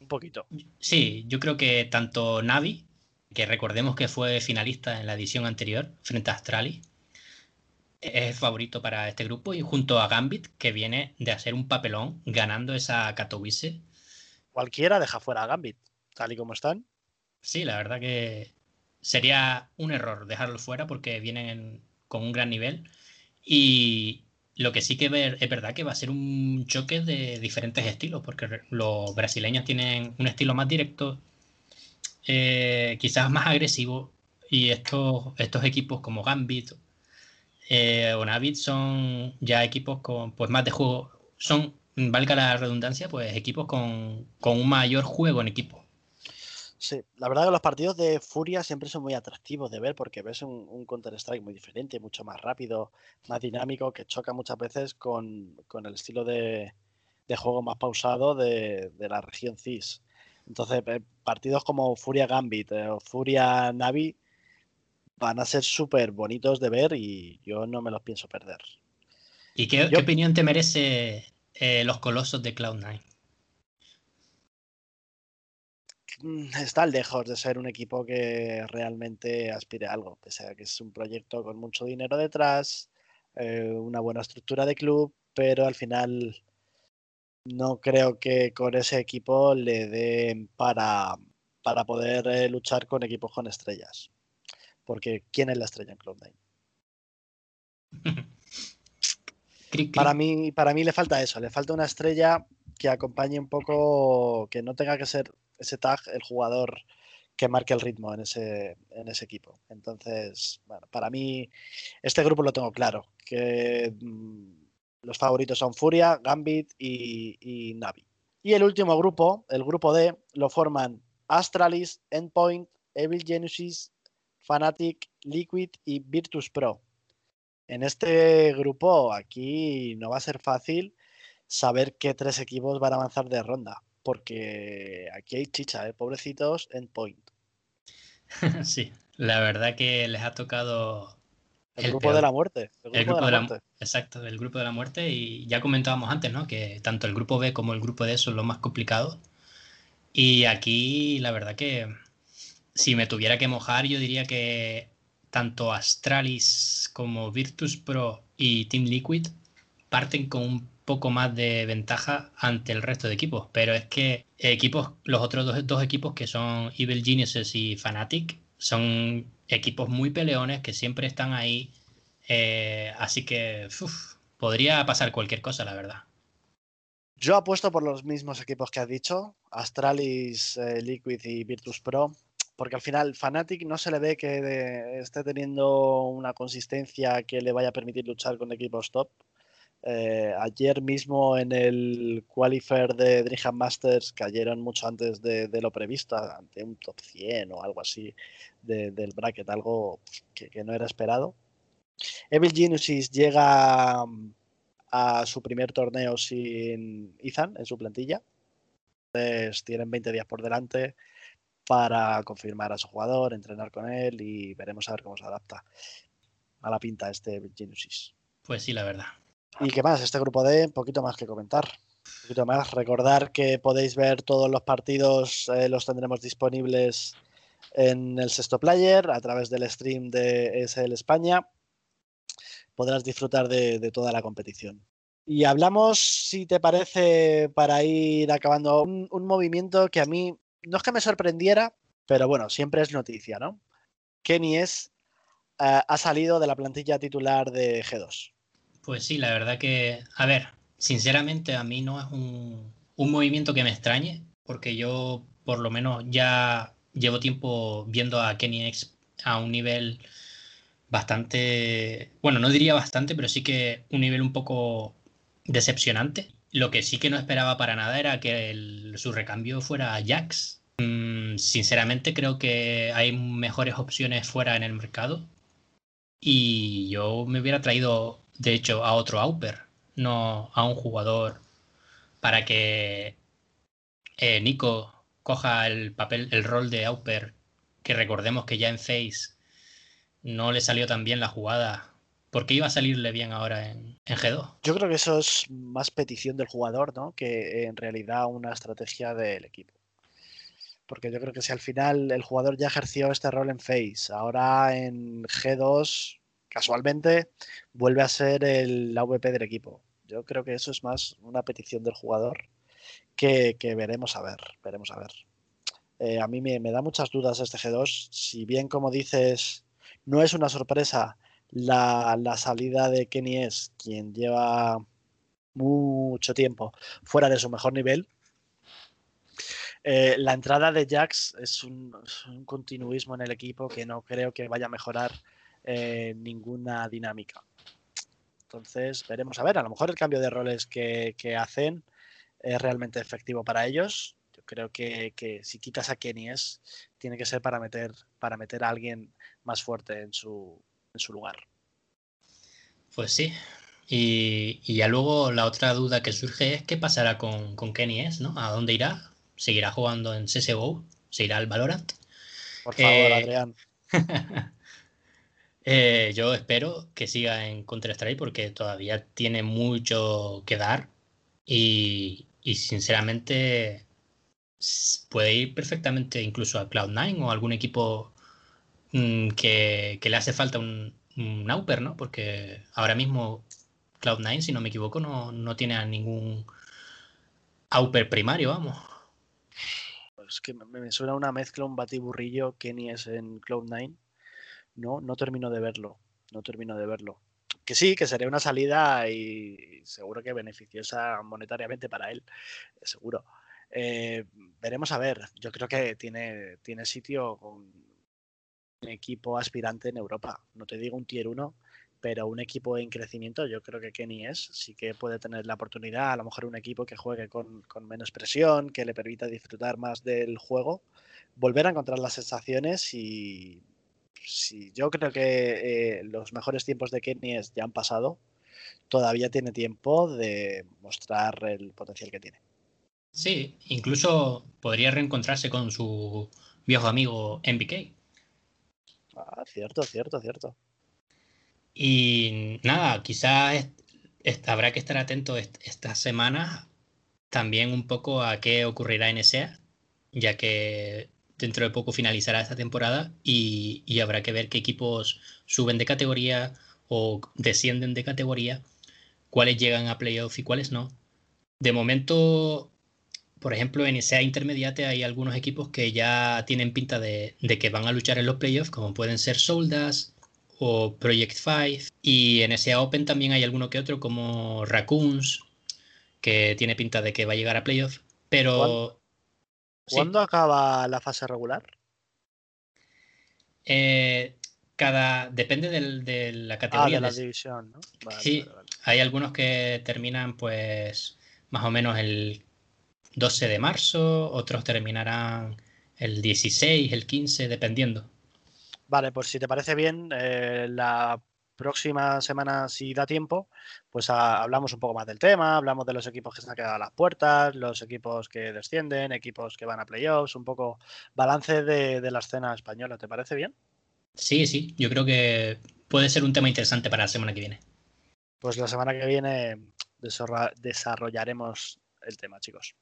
Un poquito. Sí, yo creo que tanto Navi, que recordemos que fue finalista en la edición anterior frente a Astralis, es favorito para este grupo y junto a Gambit, que viene de hacer un papelón ganando esa Katowice. Cualquiera deja fuera a Gambit, tal y como están. Sí, la verdad que sería un error dejarlo fuera porque vienen con un gran nivel y lo que sí que es verdad que va a ser un choque de diferentes estilos porque los brasileños tienen un estilo más directo, eh, quizás más agresivo y estos, estos equipos como Gambit eh, o Navit son ya equipos con pues más de juego, son, valga la redundancia, pues equipos con, un mayor juego en equipo. Sí, la verdad que los partidos de Furia siempre son muy atractivos de ver porque ves un, Counter-Strike muy diferente, mucho más rápido, más dinámico, que choca muchas veces con, el estilo de, juego más pausado de, la región CIS. Entonces, eh, partidos como Furia Gambit eh, o Furia Navi van a ser súper bonitos de ver y yo no me los pienso perder. ¿Y qué, opinión te merece eh, los colosos de Cloud9? Mm, está lejos de ser un equipo que realmente aspire a algo, pese a que es un proyecto con mucho dinero detrás, eh, una buena estructura de club, pero al final no creo que con ese equipo le den para, para poder eh, luchar con equipos con estrellas. Porque ¿quién es la estrella en Cloud9? *laughs* para, mí, para mí le falta eso, le falta una estrella que acompañe un poco, que no tenga que ser ese tag el jugador que marque el ritmo en ese, en ese equipo. Entonces, bueno, para mí este grupo lo tengo claro, que mm, los favoritos son Furia, Gambit y, y Navi. Y el último grupo, el grupo D, lo forman Astralis, Endpoint, Evil Genesis, Fanatic, Liquid y Virtus Pro. En este grupo aquí no va a ser fácil saber qué tres equipos van a avanzar de ronda, porque aquí hay chicha, ¿eh? pobrecitos, endpoint. *laughs* Sí, la verdad que les ha tocado el, grupo de la muerte. El grupo, de, la, muerte. Exacto, el grupo de la muerte. Y ya comentábamos antes, ¿no? Que tanto el grupo B como el grupo D son los más complicados. Y aquí, la verdad que si me tuviera que mojar, yo diría que tanto Astralis como Virtus Pro y Team Liquid parten con un poco más de ventaja ante el resto de equipos. Pero es que equipos, los otros dos, equipos que son Evil Geniuses y Fnatic son equipos muy peleones que siempre están ahí. Eh, así que podría pasar cualquier cosa, la verdad. Yo apuesto por los mismos equipos que has dicho, Astralis, eh, Liquid y Virtus Pro porque al final Fnatic no se le ve que esté teniendo una consistencia que le vaya a permitir luchar con equipos top. Eh, ayer mismo en el qualifier de Dream Masters cayeron mucho antes de, lo previsto, ante un top 100 o algo así del bracket, algo que, no era esperado. Evil Genesis llega a su primer torneo sin Ethan en su plantilla. Entonces tienen 20 días por delante para confirmar a su jugador, entrenar con él y veremos a ver cómo se adapta a la pinta este Genesis. Pues sí, la verdad. ¿Y qué más? Este grupo D, poquito más que comentar. Un poquito más. Recordar que podéis ver todos los partidos, eh, los tendremos disponibles en el sexto player a través del stream de ESL España. Podrás disfrutar de, toda la competición. Y hablamos, si te parece, para ir acabando, un, un movimiento que a mí no es que me sorprendiera, pero bueno, siempre es noticia, ¿no? Kenny es, eh, ha salido de la plantilla titular de G2. Pues sí, la verdad que, a ver, sinceramente a mí no es un, movimiento que me extrañe, porque yo por lo menos ya llevo tiempo viendo a Kenny X a un nivel bastante, bueno, no diría bastante, pero sí que un nivel un poco decepcionante. Lo que sí que no esperaba para nada era que su recambio fuera Jax. Mm, sinceramente creo que hay mejores opciones fuera en el mercado. Y yo me hubiera traído, de hecho, a otro Auper, no a un jugador para que eh, Nico coja el papel, el rol de Auper, que recordemos que ya en Face no le salió tan bien la jugada ¿Por qué iba a salirle bien ahora en, G2? Yo creo que eso es más petición del jugador, ¿no? Que en realidad una estrategia del equipo. Porque yo creo que si al final el jugador ya ejerció este rol en Face, ahora en G2, casualmente, vuelve a ser el AVP del equipo. Yo creo que eso es más una petición del jugador que, veremos a ver. Veremos a ver. Eh, a mí me, da muchas dudas este G2. Si bien, como dices, no es una sorpresa la, salida de Kenny es quien lleva mucho tiempo fuera de su mejor nivel. Eh, la entrada de Jax es un, continuismo en el equipo que no creo que vaya a mejorar eh, ninguna dinámica. Entonces, veremos a ver. A lo mejor el cambio de roles que, hacen es realmente efectivo para ellos. Yo creo que, si quitas a Kenny es, tiene que ser para meter, para meter a alguien más fuerte en su, en su lugar. Pues sí. Y, ya luego la otra duda que surge es qué pasará con, con Kenny S, ¿no? ¿A dónde irá? ¿Seguirá jugando en CSGO? ¿Se irá al Valorant? Por favor, eh, Adrián. *laughs* Eh, yo espero que siga en Counter-Strike porque todavía tiene mucho que dar y, sinceramente puede ir perfectamente incluso a Cloud9 o algún equipo Mm, que, le hace falta un, un Nauper, ¿no? Porque ahora mismo Cloud9, si no me equivoco, no, tiene a ningún Auper primario, vamos. Es que me, suena una mezcla, un batiburrillo Kenny es en Cloud9. No, no termino de verlo. No termino de verlo. Que sí, que sería una salida y seguro que beneficiosa monetariamente para él. Seguro. Eh, veremos a ver. Yo creo que tiene, tiene sitio con equipo aspirante en Europa. No te digo un tier 1, pero un equipo en crecimiento, yo creo que Kenny es, sí que puede tener la oportunidad, a lo mejor un equipo que juegue con, menos presión, que le permita disfrutar más del juego, volver a encontrar las sensaciones y si yo creo que eh, los mejores tiempos de Kenny es ya han pasado, todavía tiene tiempo de mostrar el potencial que tiene. Sí, incluso podría reencontrarse con su viejo amigo MBK. Ah, cierto, cierto, cierto. Y nada, quizás habrá que estar atento estas semanas también un poco a qué ocurrirá en SEA, ya que dentro de poco finalizará esta temporada y, habrá que ver qué equipos suben de categoría o descienden de categoría, cuáles llegan a playoff y cuáles no. De momento por ejemplo, en esa intermediate hay algunos equipos que ya tienen pinta de, que van a luchar en los playoffs, como pueden ser Soldas o Project 5. Y en ese Open también hay alguno que otro, como Raccoons, que tiene pinta de que va a llegar a playoffs. Pero. ¿Cuándo, acaba la fase regular? Eh, cada. Depende de la categoría. Ah, de la división, ¿no? sí, hay algunos que terminan, pues, más o menos el 12 de marzo, otros terminarán el 16, el 15, dependiendo. Vale, pues si te parece bien, eh, la próxima semana, si da tiempo, pues hablamos un poco más del tema, hablamos de los equipos que se han quedado a las puertas, los equipos que descienden, equipos que van a playoffs, un poco balance de, la escena española. ¿Te parece bien? Sí, sí, yo creo que puede ser un tema interesante para la semana que viene. Pues la semana que viene desarrollaremos el tema, chicos.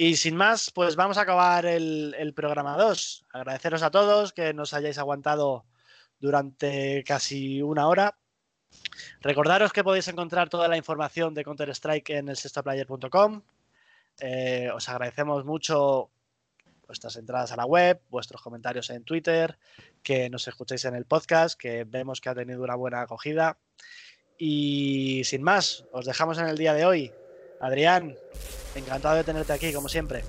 Y sin más, pues vamos a acabar el, programa 2. Agradeceros a todos que nos hayáis aguantado durante casi una hora. Recordaros que podéis encontrar toda la información de Counter-Strike en el sextoplayer.com. Eh, os agradecemos mucho vuestras entradas a la web, vuestros comentarios en Twitter, que nos escuchéis en el podcast, que vemos que ha tenido una buena acogida. Y sin más, os dejamos en el día de hoy. Adrián, Encantado de tenerte aquí, como siempre.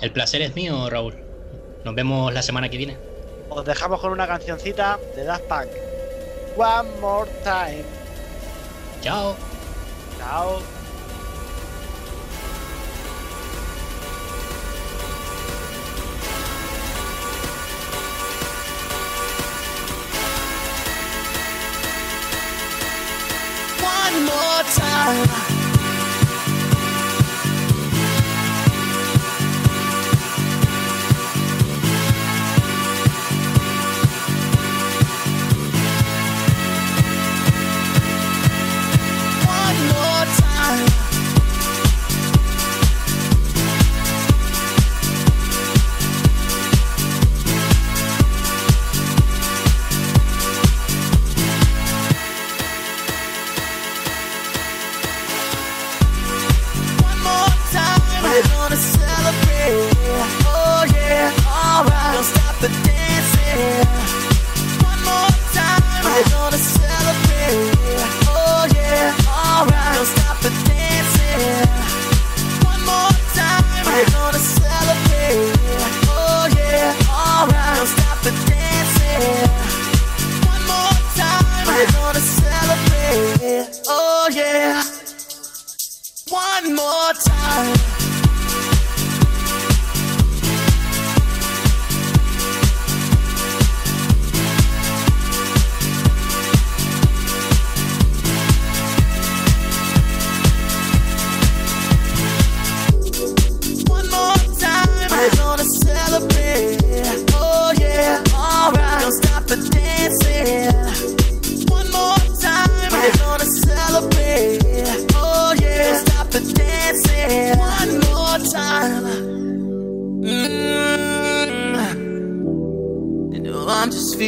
El placer es mío, Raúl. Nos vemos la semana que viene. Os dejamos con una cancioncita de Daft Punk. One more time. Chao. Chao. One more time.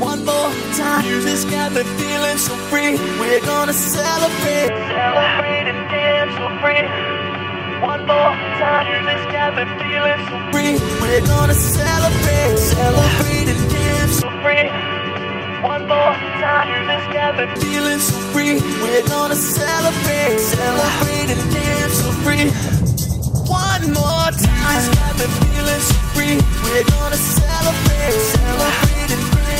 One more time. Music's got me feeling so free. We're gonna celebrate. Celebrate and dance so free. One more time. Music's got me feeling so free. We're gonna celebrate. Celebrate and dance so free. One more time. Music's got me feeling so free. We're gonna celebrate. Celebrate and dance so free. One more time. Music's got me feeling so free. We're gonna celebrate. Celebrate and